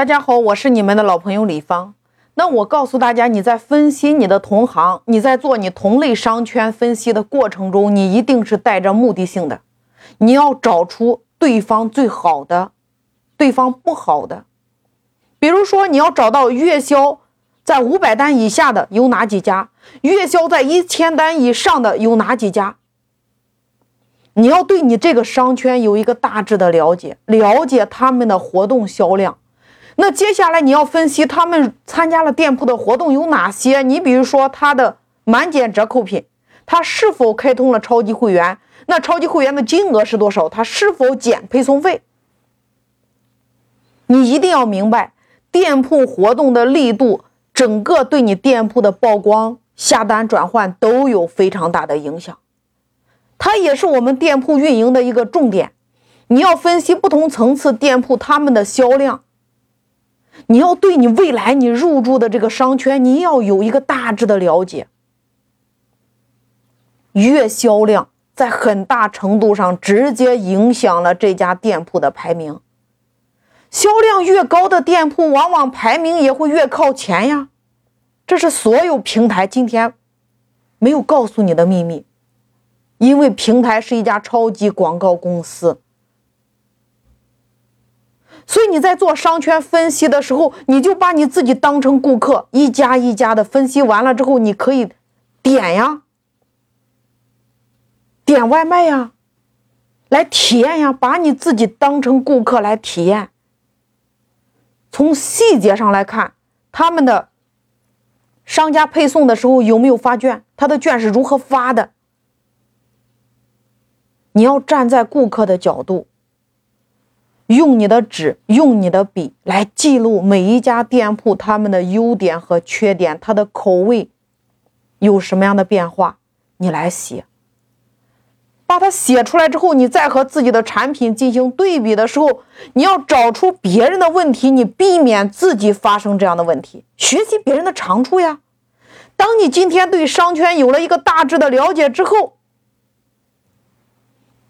大家好，我是你们的老朋友李芳。那我告诉大家，你在分析你的同行，你在做你同类商圈分析的过程中，你一定是带着目的性的，你要找出对方最好的，对方不好的。比如说，你要找到月销在五百单以下的有哪几家，月销在一千单以上的有哪几家。你要对你这个商圈有一个大致的了解，了解他们的活动销量。那接下来你要分析他们参加了店铺的活动有哪些？你比如说他的满减折扣品，他是否开通了超级会员？那超级会员的金额是多少？他是否减配送费？你一定要明白，店铺活动的力度，整个对你店铺的曝光、下单、转换都有非常大的影响。它也是我们店铺运营的一个重点。你要分析不同层次店铺他们的销量。你要对你未来你入驻的这个商圈，你要有一个大致的了解。月销量在很大程度上直接影响了这家店铺的排名。销量越高的店铺，往往排名也会越靠前呀。这是所有平台今天没有告诉你的秘密，因为平台是一家超级广告公司。所以你在做商圈分析的时候，你就把你自己当成顾客，一家一家的分析完了之后，你可以点呀，点外卖呀，来体验呀，把你自己当成顾客来体验。从细节上来看，他们的商家配送的时候有没有发券，他的券是如何发的？你要站在顾客的角度。用你的纸，用你的笔来记录每一家店铺他们的优点和缺点，它的口味有什么样的变化，你来写。把它写出来之后，你再和自己的产品进行对比的时候，你要找出别人的问题，你避免自己发生这样的问题，学习别人的长处呀。当你今天对商圈有了一个大致的了解之后，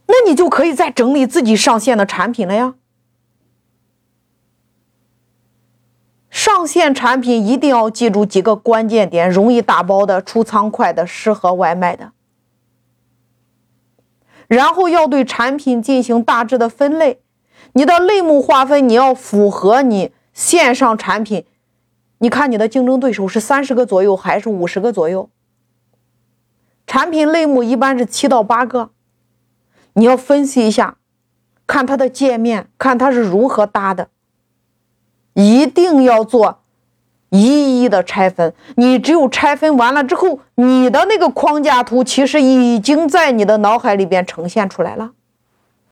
那你就可以再整理自己上线的产品了呀。上线产品一定要记住几个关键点：容易打包的、出仓快的、适合外卖的。然后要对产品进行大致的分类，你的类目划分你要符合你线上产品。你看你的竞争对手是三十个左右还是五十个左右？产品类目一般是七到八个，你要分析一下，看它的界面，看它是如何搭的。一定要做一一的拆分，你只有拆分完了之后，你的那个框架图其实已经在你的脑海里边呈现出来了。